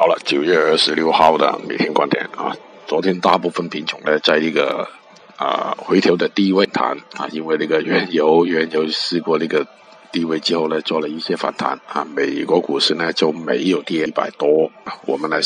好了九月二十六号的每天观点啊昨天大部分品种呢在一个啊回调的低位谈啊因为那个原油原油试过那个低位之后呢做了一些反弹啊美国股市呢就没有跌一百多我们来